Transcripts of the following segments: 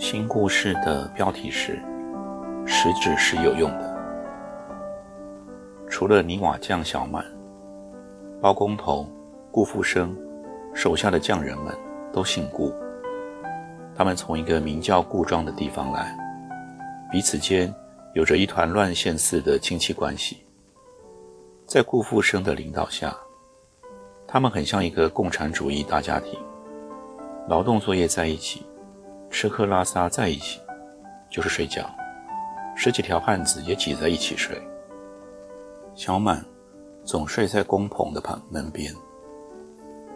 新故事的标题是“实质是有用的”。除了泥瓦匠小满、包工头顾富生手下的匠人们都姓顾，他们从一个名叫顾庄的地方来，彼此间有着一团乱线似的亲戚关系。在顾富生的领导下，他们很像一个共产主义大家庭，劳动作业在一起。吃喝拉撒在一起，就是睡觉。十几条汉子也挤在一起睡。小满总睡在工棚的旁门边，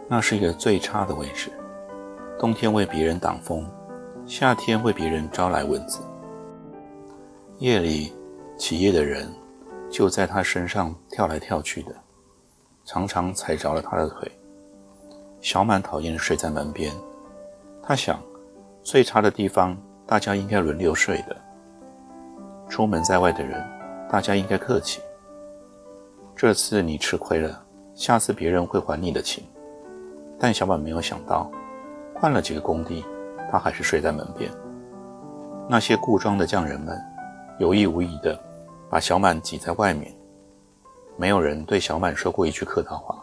那是一个最差的位置。冬天为别人挡风，夏天为别人招来蚊子。夜里起夜的人就在他身上跳来跳去的，常常踩着了他的腿。小满讨厌睡在门边，他想。最差的地方，大家应该轮流睡的。出门在外的人，大家应该客气。这次你吃亏了，下次别人会还你的情。但小满没有想到，换了几个工地，他还是睡在门边。那些故装的匠人们，有意无意的把小满挤在外面。没有人对小满说过一句客套话。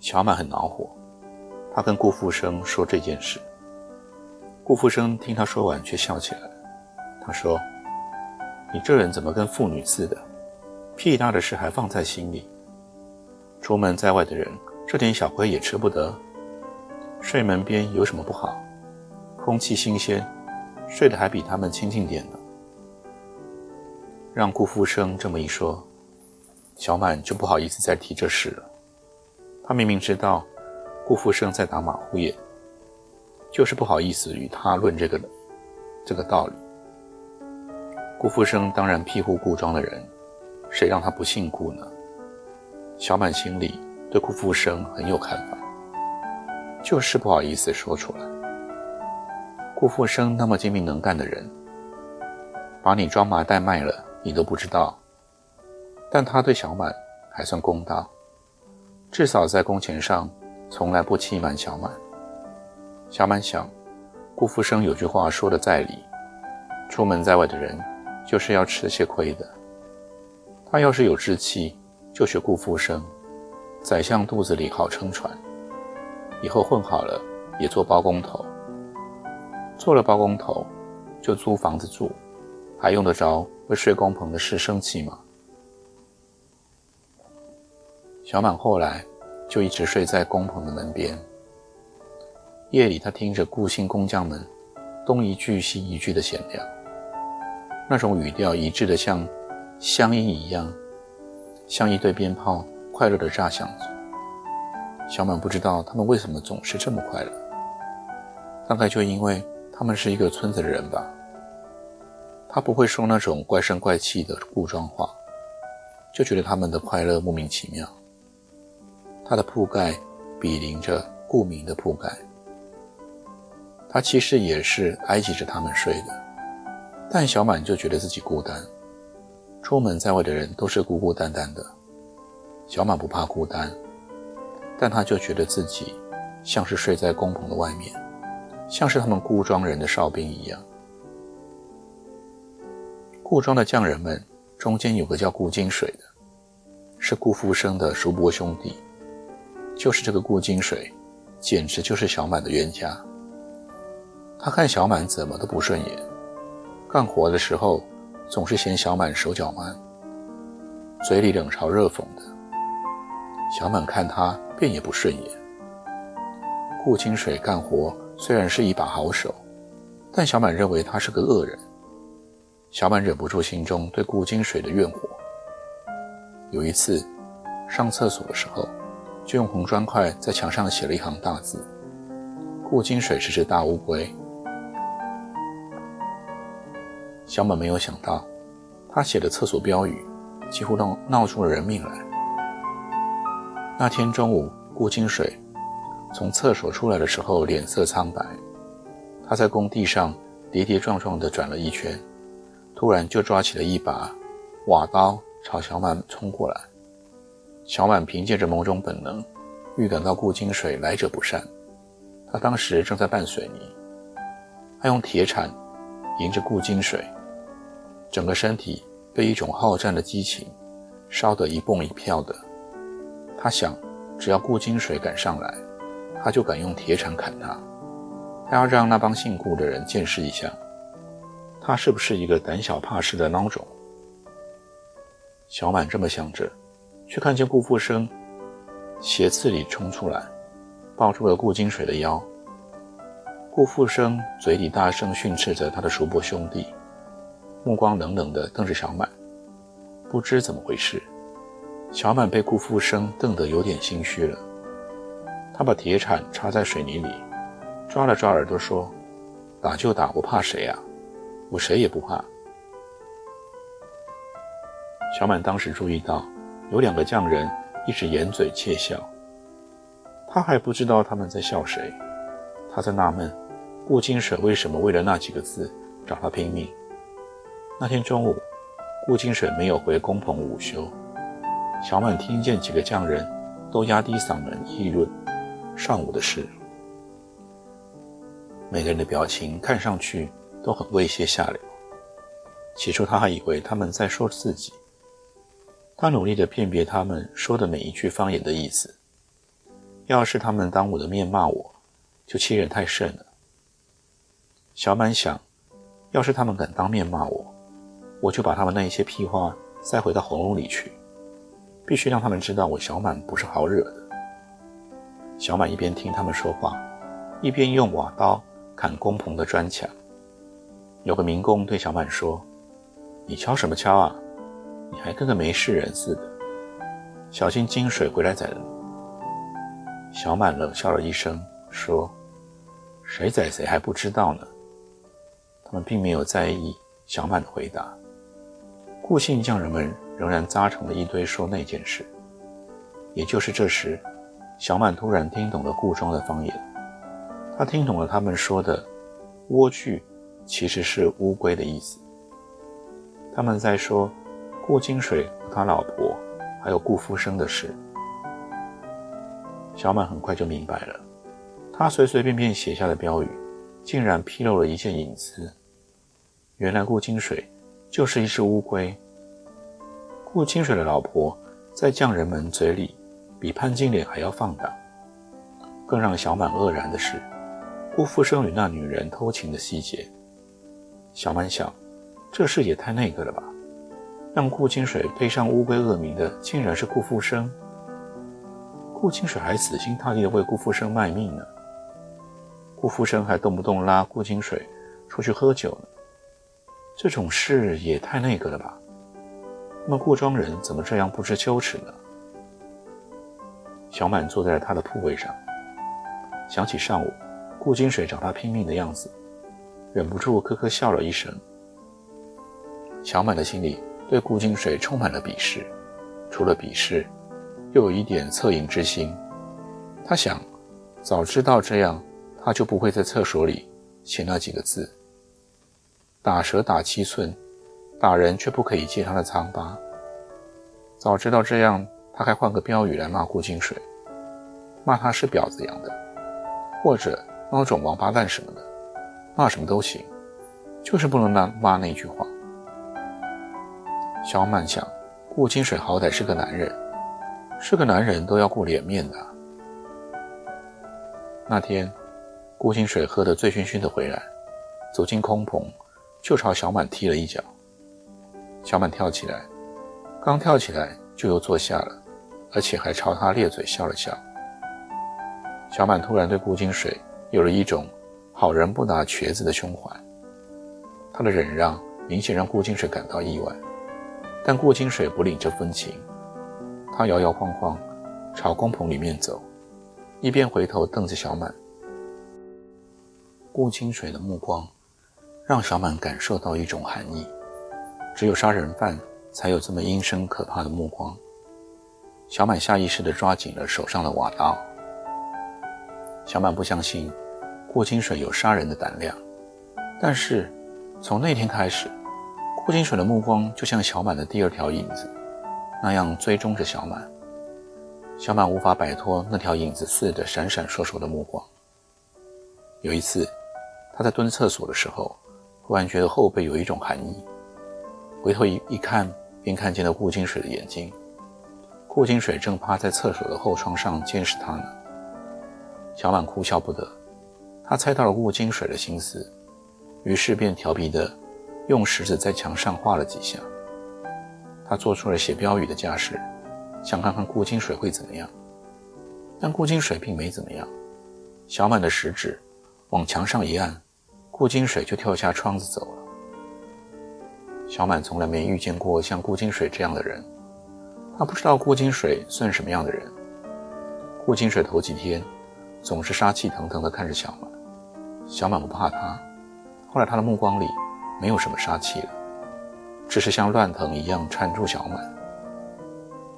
小满很恼火，他跟顾富生说这件事。顾福生听他说完，却笑起来。他说：“你这人怎么跟妇女似的？屁大的事还放在心里。出门在外的人，这点小亏也吃不得。睡门边有什么不好？空气新鲜，睡得还比他们清静点呢。”让顾福生这么一说，小满就不好意思再提这事了。他明明知道顾福生在打马虎眼。就是不好意思与他论这个这个道理。顾福生当然庇护顾庄的人，谁让他不姓顾呢？小满心里对顾福生很有看法，就是不好意思说出来。顾福生那么精明能干的人，把你装麻袋卖了，你都不知道。但他对小满还算公道，至少在工钱上从来不欺瞒小满。小满想，顾福生有句话说的在理：出门在外的人，就是要吃些亏的。他要是有志气，就学顾福生，宰相肚子里好撑船。以后混好了，也做包工头。做了包工头，就租房子住，还用得着为睡工棚的事生气吗？小满后来就一直睡在工棚的门边。夜里，他听着顾姓工匠们东一句西一句的闲聊，那种语调一致的像乡音一样，像一对鞭炮快乐的炸响着。小满不知道他们为什么总是这么快乐，大概就因为他们是一个村子的人吧。他不会说那种怪声怪气的故装话，就觉得他们的快乐莫名其妙。他的铺盖比邻着顾明的铺盖。他其实也是挨挤着他们睡的，但小满就觉得自己孤单。出门在外的人都是孤孤单单的，小满不怕孤单，但他就觉得自己像是睡在工棚的外面，像是他们顾庄人的哨兵一样。顾庄的匠人们中间有个叫顾金水的，是顾福生的叔伯兄弟，就是这个顾金水，简直就是小满的冤家。他看小满怎么都不顺眼，干活的时候总是嫌小满手脚慢，嘴里冷嘲热讽的。小满看他便也不顺眼。顾清水干活虽然是一把好手，但小满认为他是个恶人。小满忍不住心中对顾金水的怨火。有一次上厕所的时候，就用红砖块在墙上写了一行大字：“顾金水是只大乌龟。”小满没有想到，他写的厕所标语几乎闹闹出了人命来。那天中午，顾金水从厕所出来的时候，脸色苍白。他在工地上跌跌撞撞地转了一圈，突然就抓起了一把瓦刀，朝小满冲过来。小满凭借着某种本能，预感到顾金水来者不善。他当时正在拌水泥，他用铁铲迎着顾金水，整个身体被一种好战的激情烧得一蹦一跳的。他想，只要顾金水敢上来，他就敢用铁铲砍他。他要让那帮姓顾的人见识一下，他是不是一个胆小怕事的孬种。小满这么想着。却看见顾富生斜刺里冲出来，抱住了顾金水的腰。顾富生嘴里大声训斥着他的叔伯兄弟，目光冷冷地瞪着小满。不知怎么回事，小满被顾富生瞪得有点心虚了。他把铁铲插在水泥里，抓了抓耳朵说：“打就打，我怕谁呀？我谁也不怕。”小满当时注意到。有两个匠人一直掩嘴窃笑，他还不知道他们在笑谁。他在纳闷，顾金水为什么为了那几个字找他拼命。那天中午，顾金水没有回工棚午休。小满听见几个匠人都压低嗓门议论上午的事，每个人的表情看上去都很猥亵下流。起初他还以为他们在说自己。他努力地辨别他们说的每一句方言的意思。要是他们当我的面骂我，就欺人太甚了。小满想，要是他们敢当面骂我，我就把他们那一些屁话塞回到喉咙里去，必须让他们知道我小满不是好惹的。小满一边听他们说话，一边用瓦刀砍工棚的砖墙。有个民工对小满说：“你敲什么敲啊？”你还跟个没事人似的，小心金水回来宰了你。小满冷笑了一声，说：“谁宰谁还不知道呢。”他们并没有在意小满的回答。顾姓匠人们仍然扎成了一堆说那件事。也就是这时，小满突然听懂了顾庄的方言。他听懂了他们说的“莴苣”其实是乌龟的意思。他们在说。顾金水和他老婆，还有顾福生的事，小满很快就明白了。他随随便便写下的标语，竟然披露了一件隐私。原来顾金水就是一只乌龟。顾清水的老婆在匠人们嘴里比潘金莲还要放荡。更让小满愕然的是，顾福生与那女人偷情的细节。小满想，这事也太那个了吧。让顾清水背上乌龟恶名的，竟然是顾富生。顾清水还死心塌地的为顾富生卖命呢。顾富生还动不动拉顾清水出去喝酒呢。这种事也太那个了吧？那么顾庄人怎么这样不知羞耻呢？小满坐在了他的铺位上，想起上午顾金水找他拼命的样子，忍不住咯咯笑了一声。小满的心里。对顾金水充满了鄙视，除了鄙视，又有一点恻隐之心。他想，早知道这样，他就不会在厕所里写那几个字：“打蛇打七寸，打人却不可以揭他的疮疤。”早知道这样，他还换个标语来骂顾金水，骂他是婊子养的，或者那种王八蛋什么的，骂什么都行，就是不能骂骂那句话。小满想，顾金水好歹是个男人，是个男人都要顾脸面的。那天，顾金水喝得醉醺醺的回来，走进空棚，就朝小满踢了一脚。小满跳起来，刚跳起来就又坐下了，而且还朝他咧嘴笑了笑。小满突然对顾金水有了一种好人不拿瘸子的胸怀，他的忍让明显让顾金水感到意外。但顾金水不领这份情，他摇摇晃晃朝工棚里面走，一边回头瞪着小满。顾清水的目光让小满感受到一种寒意。只有杀人犯才有这么阴森可怕的目光。小满下意识地抓紧了手上的瓦刀。小满不相信顾金水有杀人的胆量，但是从那天开始，顾金水的目光就像小满的第二条影子那样追踪着小满。小满无法摆脱那条影子似的闪闪烁烁的目光。有一次，他在蹲厕所的时候，忽然觉得后背有一种寒意，回头一一看，便看见了顾金水的眼睛。顾金水正趴在厕所的后窗上监视他呢。小满哭笑不得，他猜到了顾金水的心思，于是便调皮的用食指在墙上画了几下。他做出了写标语的架势。想看看顾金水会怎么样，但顾金水并没怎么样。小满的食指往墙上一按，顾金水就跳下窗子走了。小满从来没遇见过像顾金水这样的人，他不知道顾金水算什么样的人。顾金水头几天总是杀气腾腾地看着小满，小满不怕他。后来他的目光里没有什么杀气了，只是像乱藤一样缠住小满。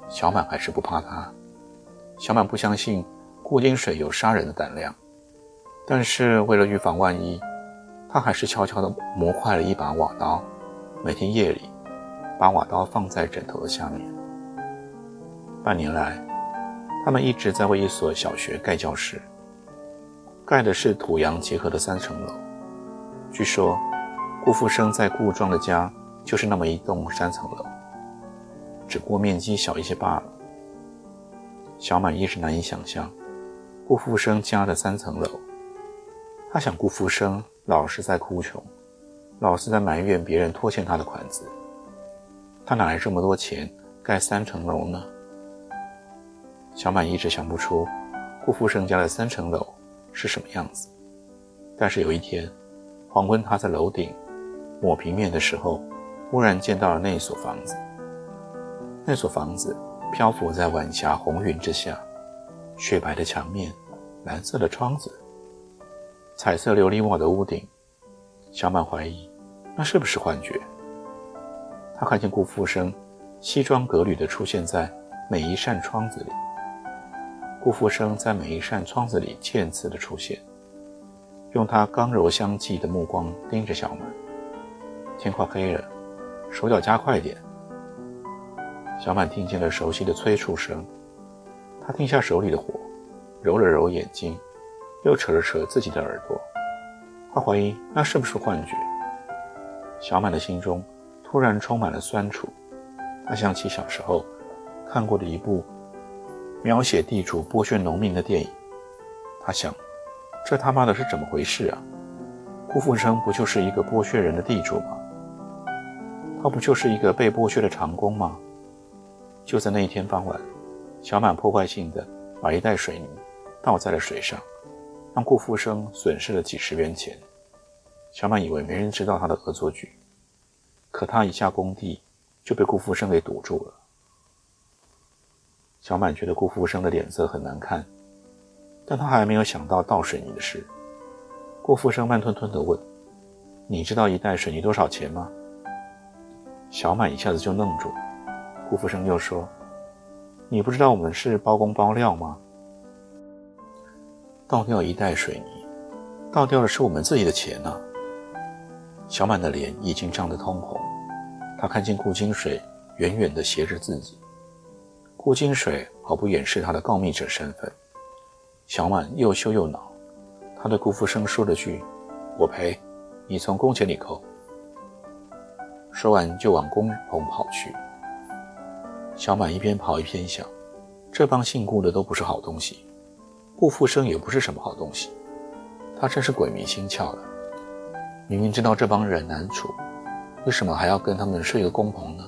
小满还是不怕他。小满不相信顾金水有杀人的胆量，但是为了预防万一，他还是悄悄地磨坏了一把瓦刀，每天夜里把瓦刀放在枕头的下面。半年来，他们一直在为一所小学盖教室，盖的是土洋结合的三层楼。据说，顾富生在顾庄的家就是那么一栋三层楼。只不过面积小一些罢了。小满一时难以想象顾福生家的三层楼。他想，顾福生老是在哭穷，老是在埋怨别人拖欠他的款子。他哪来这么多钱盖三层楼呢？小满一直想不出顾福生家的三层楼是什么样子。但是有一天，黄昏，他在楼顶抹平面的时候，忽然见到了那所房子。那所房子漂浮在晚霞红云之下，雪白的墙面，蓝色的窗子，彩色琉璃瓦的屋顶。小满怀疑，那是不是幻觉？他看见顾复生西装革履地出现在每一扇窗子里。顾复生在每一扇窗子里渐次地出现，用他刚柔相济的目光盯着小满。天快黑了，手脚加快点。小满听见了熟悉的催促声，他停下手里的活，揉了揉眼睛，又扯了扯自己的耳朵。他怀疑那是不是幻觉。小满的心中突然充满了酸楚。他想起小时候看过的一部描写地主剥削农民的电影。他想，这他妈的是怎么回事啊？顾富生不就是一个剥削人的地主吗？他不就是一个被剥削的长工吗？就在那一天傍晚，小满破坏性的把一袋水泥倒在了水上，让顾富生损失了几十元钱。小满以为没人知道他的恶作剧，可他一下工地就被顾富生给堵住了。小满觉得顾富生的脸色很难看，但他还没有想到倒水泥的事。顾富生慢吞吞地问：“你知道一袋水泥多少钱吗？”小满一下子就愣住了。顾福生又说：“你不知道我们是包工包料吗？倒掉一袋水泥，倒掉的是我们自己的钱呢。”小满的脸已经涨得通红，他看见顾金水远远地斜着自己。顾金水毫不掩饰他的告密者身份。小满又羞又恼，他对顾福生说了句：“我赔，你从工钱里扣。”说完就往工棚跑去。小满一边跑一边想：这帮姓顾的都不是好东西，顾复生也不是什么好东西，他真是鬼迷心窍了。明明知道这帮人难处，为什么还要跟他们睡一个工棚呢？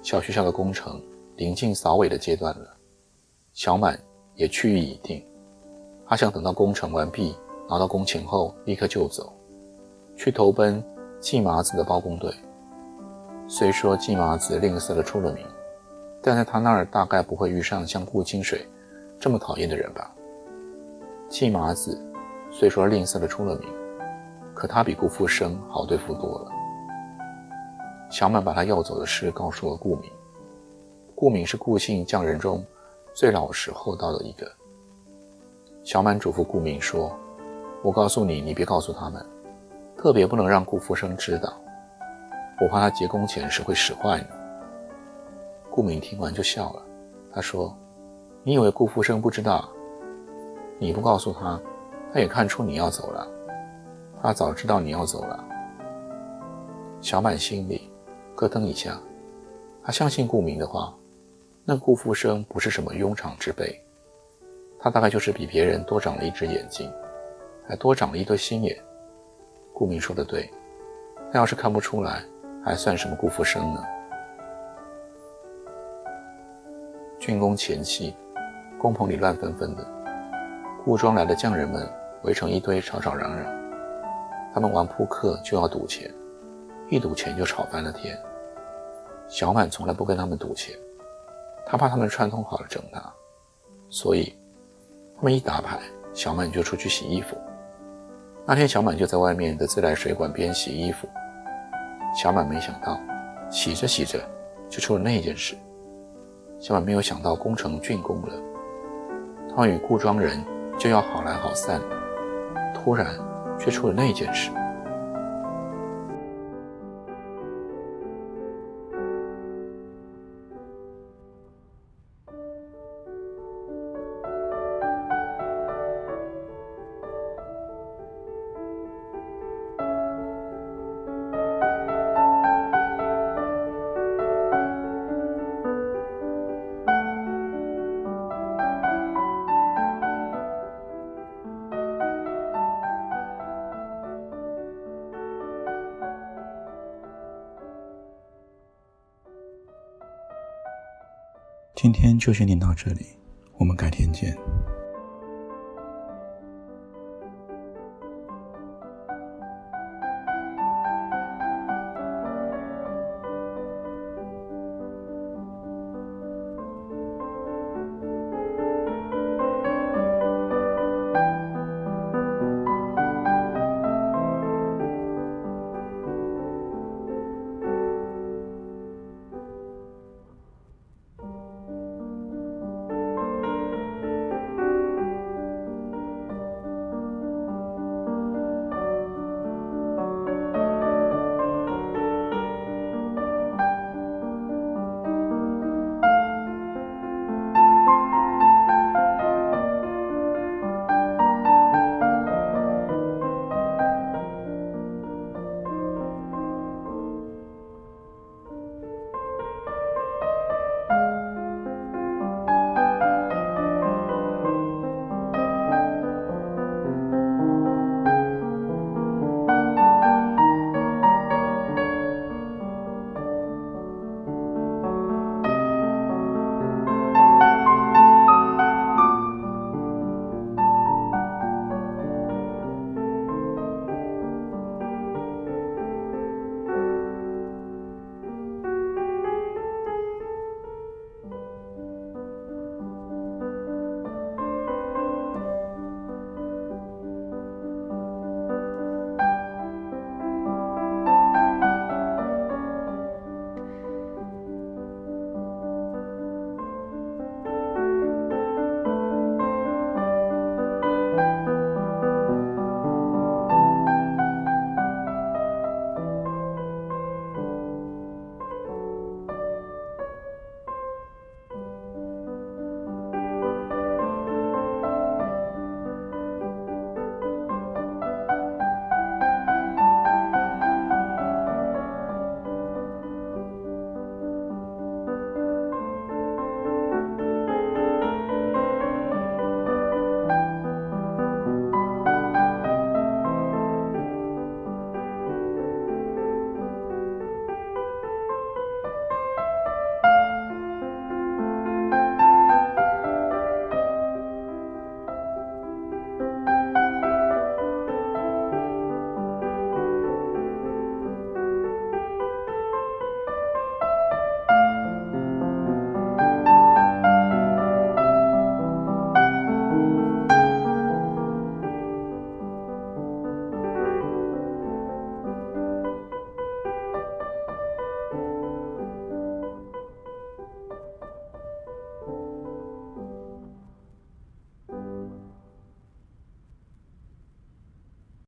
小学校的工程临近扫尾的阶段了，小满也去意已定，他想等到工程完毕，拿到工钱后立刻就走，去投奔季麻子的包工队。虽说季麻子吝啬的出了名，但在他那儿大概不会遇上像顾清水这么讨厌的人吧。季麻子虽说吝啬的出了名，可他比顾复生好对付多了。小满把他要走的事告诉了顾敏。顾敏是顾姓匠人中最老实厚道的一个。小满嘱咐顾敏说：“我告诉你，你别告诉他们，特别不能让顾复生知道，我怕他结工前时会使坏呢。”顾敏听完就笑了，他说：“你以为顾复生不知道？你不告诉他，他也看出你要走了。他早知道你要走了。”小满心里咯噔一下，他相信顾明的话，那顾复生不是什么庸常之辈。他大概就是比别人多长了一只眼睛，还多长了一对心眼。顾明说的对，他要是看不出来，还算什么顾福生呢？竣工前夕，工棚里乱纷纷的，顾庄来的匠人们围成一堆，吵吵嚷嚷。他们玩扑克就要赌钱，一赌钱就吵翻了天。小满从来不跟他们赌钱，他怕他们串通好了整他，所以。他们一打牌，小满就出去洗衣服。那天，小满就在外面的自来水管边洗衣服。小满没想到，洗着洗着就出了那件事。小满没有想到工程竣工了，他与顾庄人就要好来好散，突然却出了那件事。今天就先念到这里，我们改天见。